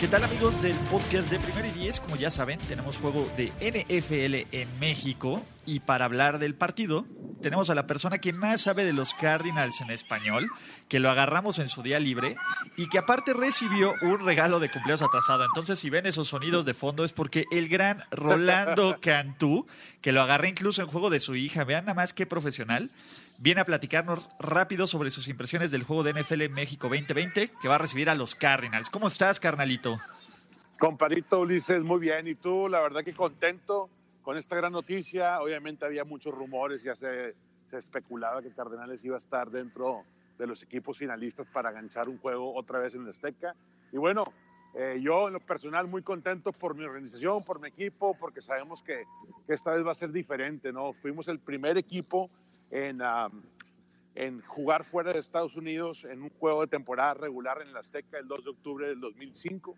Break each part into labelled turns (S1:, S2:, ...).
S1: ¿Qué tal amigos del podcast de Primero y Diez? Como ya saben, tenemos juego de NFL en México y para hablar del partido tenemos a la persona que más sabe de los Cardinals en español, que lo agarramos en su día libre y que aparte recibió un regalo de cumpleaños atrasado. Entonces, si ven esos sonidos de fondo es porque el gran Rolando Cantú, que lo agarré incluso en juego de su hija, vean nada más qué profesional, viene a platicarnos rápido sobre sus impresiones del juego de NFL México 2020, que va a recibir a los Cardinals. ¿Cómo estás, carnalito?
S2: Comparito Ulises, muy bien. Y tú, la verdad que contento con esta gran noticia. Obviamente había muchos rumores, ya se, se especulaba que Cardenales iba a estar dentro de los equipos finalistas para ganchar un juego otra vez en el Azteca. Y bueno, eh, yo en lo personal muy contento por mi organización, por mi equipo, porque sabemos que, que esta vez va a ser diferente, ¿no? Fuimos el primer equipo en, um, en jugar fuera de Estados Unidos en un juego de temporada regular en el Azteca el 2 de octubre del 2005.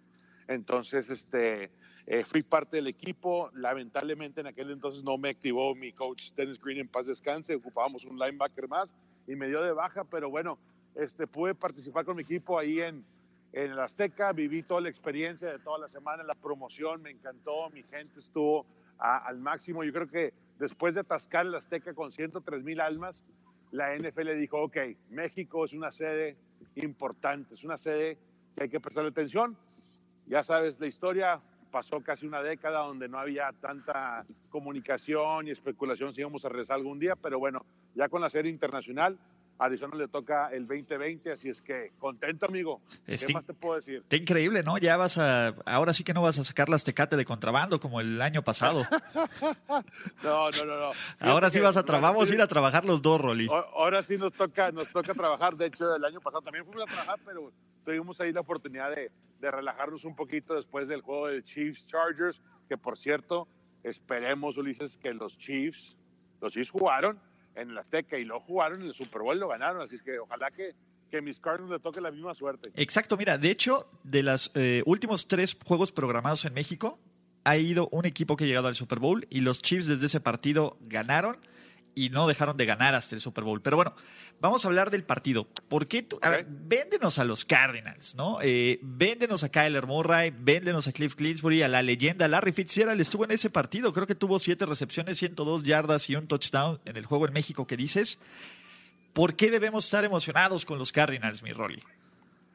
S2: Entonces, este, eh, fui parte del equipo. Lamentablemente, en aquel entonces no me activó mi coach Dennis Green en paz descanse. Ocupábamos un linebacker más y me dio de baja, pero bueno, este, pude participar con mi equipo ahí en, en el Azteca. Viví toda la experiencia de toda la semana, la promoción, me encantó. Mi gente estuvo al máximo. Yo creo que después de atascar el Azteca con 103 mil almas, la NFL dijo, ok, México es una sede importante, es una sede que hay que prestarle atención. Ya sabes la historia, pasó casi una década donde no había tanta comunicación y especulación si íbamos a regresar algún día, pero bueno, ya con la serie internacional, Arizona le toca el 2020, así es que contento, amigo. ¿Qué más te puedo decir?
S1: Está increíble, ¿no? Ya vas a. Ahora sí que no vas a sacar las tecate de contrabando como el año pasado.
S2: No, no, no, no.
S1: Ahora sí vas a trabajar. Vamos a ir a trabajar los dos, Rolly.
S2: Ahora sí nos toca, nos toca trabajar. De hecho, el año pasado también fuimos a trabajar, pero tuvimos ahí la oportunidad de, de relajarnos un poquito después del juego de Chiefs Chargers, que por cierto, esperemos, Ulises, que los Chiefs, los Chiefs jugaron en el Azteca y lo jugaron en el Super Bowl, lo ganaron. Así es que ojalá que, que mis Cardinals le toque la misma suerte.
S1: Exacto, mira, de hecho, de los últimos tres juegos programados en México, ha ido un equipo que ha llegado al Super Bowl y los Chiefs desde ese partido ganaron y no dejaron de ganar hasta el Super Bowl. Pero bueno, vamos a hablar del partido. ¿Por qué tú? A ver, véndenos a los Cardinals, ¿no? Eh, véndenos a Kyler Murray, véndenos a Cliff Clinsbury, a la leyenda Larry Fitzgerald. Estuvo en ese partido, creo que tuvo siete recepciones, 102 yardas y un touchdown en el juego en México que dices. ¿Por qué debemos estar emocionados con los Cardinals, mi Rolly?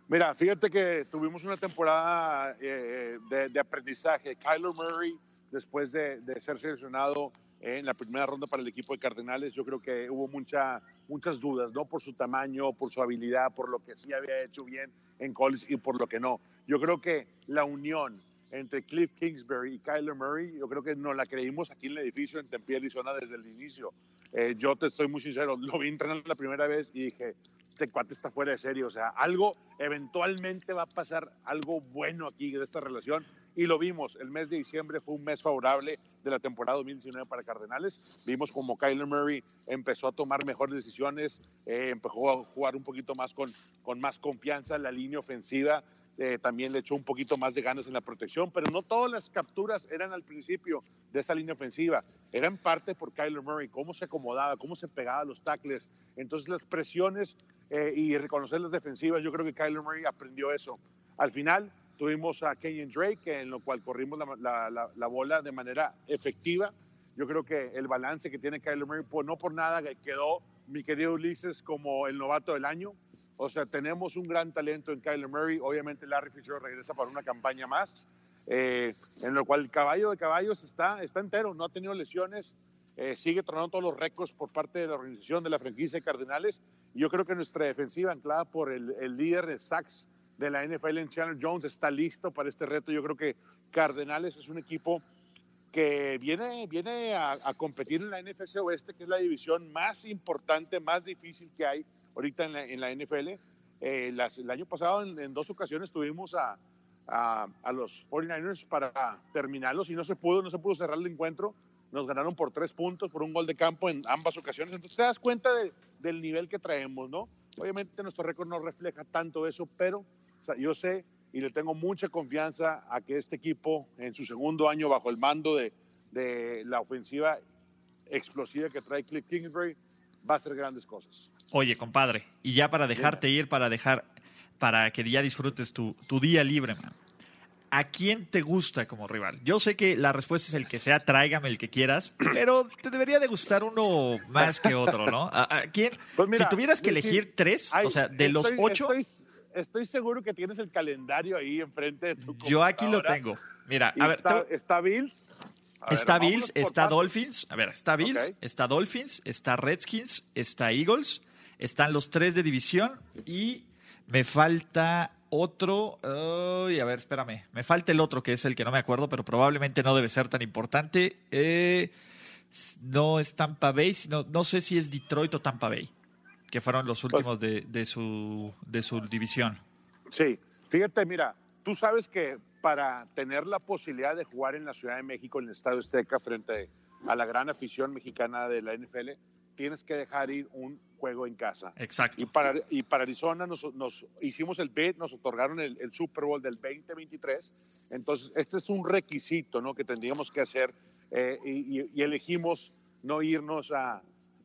S2: Mira, fíjate que tuvimos una temporada eh, de, de aprendizaje. Kyler Murray, después de, de ser seleccionado en la primera ronda para el equipo de Cardenales, yo creo que hubo mucha, muchas dudas, ¿no? Por su tamaño, por su habilidad, por lo que sí había hecho bien en college y por lo que no. Yo creo que la unión entre Cliff Kingsbury y Kyler Murray, yo creo que nos la creímos aquí en el edificio en Tempe, Arizona, desde el inicio. Eh, yo te estoy muy sincero, lo vi entrenar la primera vez y dije, este cuate está fuera de serie, o sea, algo, eventualmente va a pasar algo bueno aquí de esta relación. Y lo vimos, el mes de diciembre fue un mes favorable de la temporada 2019 para Cardenales. Vimos como Kyler Murray empezó a tomar mejores decisiones, eh, empezó a jugar un poquito más con, con más confianza, la línea ofensiva eh, también le echó un poquito más de ganas en la protección, pero no todas las capturas eran al principio de esa línea ofensiva, era en parte por Kyler Murray, cómo se acomodaba, cómo se pegaba a los tackles, entonces las presiones eh, y reconocer las defensivas, yo creo que Kyler Murray aprendió eso. Al final tuvimos a Kenyon Drake, en lo cual corrimos la bola de manera efectiva. Yo creo que el balance que tiene Kyler Murray, pues no por nada quedó mi querido Ulises como el novato del año. O sea, tenemos un gran talento en Kyler Murray. Obviamente Larry Fitzgerald regresa para una campaña más, eh, en lo cual el caballo de caballos está, está entero, no ha tenido lesiones, eh, sigue tronando todos los récords por parte de la organización de la franquicia de Cardenales. Y yo creo que nuestra defensiva, anclada por el, líder de sacks de la NFL en Chandler Jones, está listo para este reto. Yo creo que Cardenales es un equipo que viene, viene a, competir en la NFC Oeste, que es la división más importante, más difícil que hay ahorita en la, en la NFL. Eh, el año pasado en, dos ocasiones tuvimos a, a, los 49ers para terminarlos y no se pudo, no se pudo cerrar el encuentro. Nos ganaron por tres puntos, por un gol de campo en ambas ocasiones. Entonces te das cuenta del nivel que traemos, ¿no? Obviamente nuestro récord no refleja tanto eso, pero yo sé y le tengo mucha confianza a que este equipo en su segundo año bajo el mando de, de la ofensiva explosiva que trae Cliff Kingsbury va a hacer grandes cosas.
S1: Oye, compadre, y ya para dejarte ir, para dejar, para que ya disfrutes tu, tu día libre, man. ¿A quién te gusta como rival? Yo sé que la respuesta es el que sea, tráigame el que quieras, pero te debería de gustar uno más que otro, ¿no? ¿A, quién? Pues si tuvieras que elegir tres, o sea, de los ocho.
S2: Estoy, seguro que tienes el calendario ahí enfrente de tu
S1: Yo aquí lo tengo. Mira, a ver.
S2: Está, Bills.
S1: Está Bills, está Dolphins. A ver, está Bills, está Dolphins, está Redskins, está Eagles, están los tres de división y me falta otro. a ver, espérame. Me falta el otro que es el que no me acuerdo, pero probablemente no debe ser tan importante. Eh, no es Tampa Bay, sino no sé si es Detroit o Tampa Bay, que fueron los pues últimos de, de, su, de su división.
S2: Sí, fíjate, mira, tú sabes que para tener la posibilidad de jugar en la Ciudad de México, en el Estadio Azteca, frente a la gran afición mexicana de la NFL, tienes que dejar ir un juego en casa.
S1: Exacto.
S2: Y para, y para Arizona nos, nos hicimos el bid, nos otorgaron el, Super Bowl del 2023. Entonces, este es un requisito ¿no? que tendríamos que hacer eh, y, elegimos no irnos a,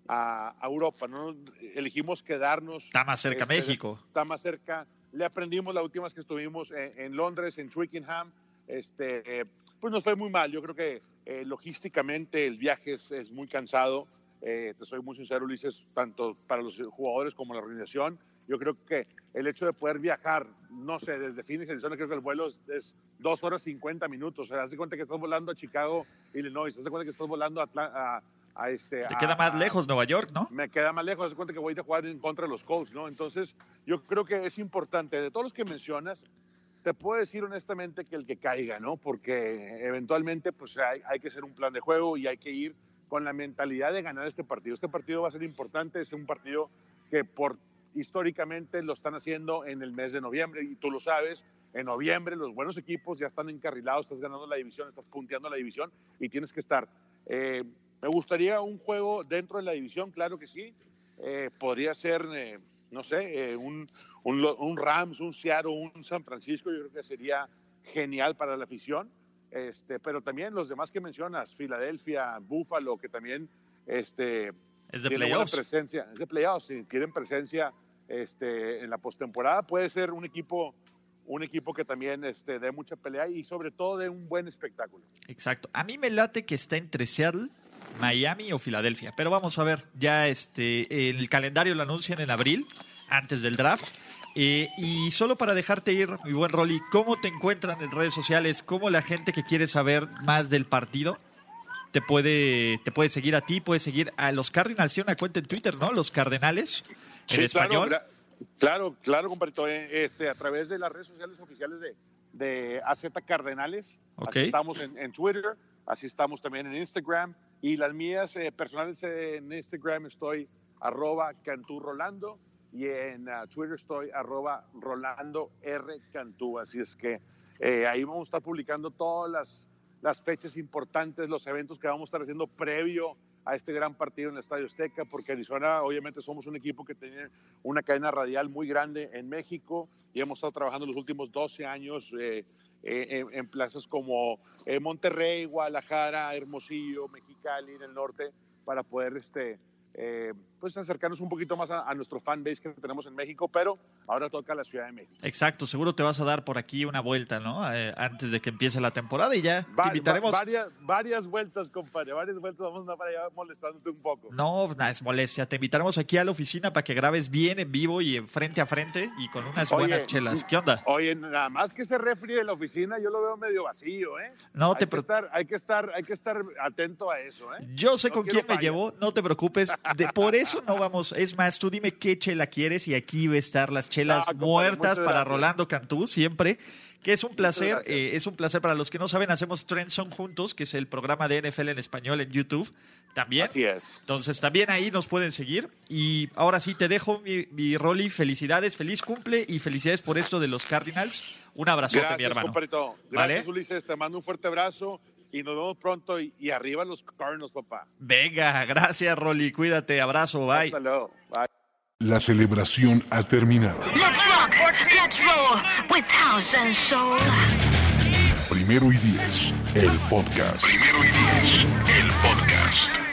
S2: a, Europa, ¿no? elegimos quedarnos.
S1: Está más cerca este, México.
S2: Está más cerca. Le aprendimos la última vez que estuvimos en, Londres, en Twickenham. Este, pues nos fue muy mal. Yo creo que eh, logísticamente el viaje es, es muy cansado. Eh, te soy muy sincero, Ulises, tanto para los jugadores como la organización. Yo creo que el hecho de poder viajar, no sé, desde Phoenix, Arizona, creo que el vuelo es, dos horas 50 minutos. O sea, hace cuenta que estás volando a Chicago, Illinois. Hace cuenta que estás volando a, a, este.
S1: Te queda más lejos Nueva York, ¿no?
S2: Me queda más lejos. Hace cuenta que voy a jugar en contra de los Colts, ¿no? Entonces, yo creo que es importante. De todos los que mencionas, te puedo decir honestamente que el que caiga, ¿no? Porque eventualmente, pues hay, hay que hacer un plan de juego y hay que ir con la mentalidad de ganar este partido. Este partido va a ser importante, es un partido que por históricamente lo están haciendo en el mes de noviembre y tú lo sabes, en noviembre los buenos equipos ya están encarrilados, estás ganando la división, estás punteando la división y tienes que estar. Eh, me gustaría un juego dentro de la división, claro que sí. Eh, podría ser, eh, no sé, un, un, un, Rams, un Seattle, un San Francisco, yo creo que sería genial para la afición. Este, pero también los demás que mencionas, Filadelfia, Buffalo, que también este,
S1: es de playoffs.
S2: presencia, es de playoffs, si quieren presencia este, en la postemporada, puede ser un equipo un equipo que también este, dé mucha pelea y sobre todo de un buen espectáculo.
S1: Exacto. A mí me late que está entre Seattle, Miami o Filadelfia, pero vamos a ver, ya este, el calendario lo anuncian en abril, antes del draft. Eh, y solo para dejarte ir, mi buen Rolly, ¿cómo te encuentran en redes sociales? ¿Cómo la gente que quiere saber más del partido te puede, te puede seguir a ti? Puede seguir a los Cardinals. Tiene una cuenta en Twitter, ¿no? Los Cardenales, en español.
S2: Claro, claro, compadrito. Eh, este, a través de las redes sociales oficiales de, de AZ Cardenales. Así estamos en, Twitter, así estamos también en Instagram. Y las mías eh, personales en Instagram estoy arroba Cantú Rolando y en uh, Twitter estoy arroba Rolando R. Cantú. Así es que eh, ahí vamos a estar publicando todas las, las fechas importantes, los eventos que vamos a estar haciendo previo a este gran partido en el Estadio Azteca, porque Arizona obviamente somos un equipo que tiene una cadena radial muy grande en México y hemos estado trabajando los últimos 12 años eh, eh, en, plazas como Monterrey, Guadalajara, Hermosillo, Mexicali en el norte para poder este, eh, pues acercarnos un poquito más a, nuestro fan base que tenemos en México, pero ahora toca la Ciudad de México.
S1: Exacto, seguro te vas a dar por aquí una vuelta, ¿no? Eh, antes de que empiece la temporada y ya te invitaremos.
S2: varias, varias vueltas, compadre, varias vueltas, vamos a para allá molestándote un poco.
S1: No, nada, es molestia, te invitaremos aquí a la oficina para que grabes bien en vivo y frente a frente y con unas buenas chelas. ¿Qué onda?
S2: Oye, nada más que se refri de la oficina, yo lo veo medio vacío, ¿eh?
S1: No
S2: hay
S1: te
S2: que estar, hay que estar, hay que estar atento a eso, ¿eh?
S1: Yo sé con quién me llevo, no te preocupes. De, por eso no vamos. Es más, tú dime qué chela quieres y aquí va a estar las chelas
S2: Ah,
S1: muertas para
S2: gracias.
S1: Rolando Cantú siempre. Que es un placer,
S2: gracias.
S1: eh, es un placer para los que no saben, hacemos Trends Son Juntos, que es el programa de NFL en español en YouTube. También.
S2: Así es.
S1: Entonces también ahí nos pueden seguir. Y ahora sí te dejo mi, mi Rolly. Felicidades, feliz cumple y felicidades por esto de los Cardinals. Un abrazote, mi
S2: Gracias,
S1: hermano.
S2: compadrito.
S1: ¿Vale?
S2: Gracias, Ulises. Te mando un fuerte abrazo y nos vemos pronto. Y, y arriba los Cardinals, papá.
S1: Venga, gracias, Rolly. Cuídate, abrazo, bye.
S2: Hasta luego. Bye.
S3: La celebración ha terminado.
S4: Let's rock, let's roll with house and soul.
S3: Primero y diez, el podcast.
S5: Primero y diez, el podcast.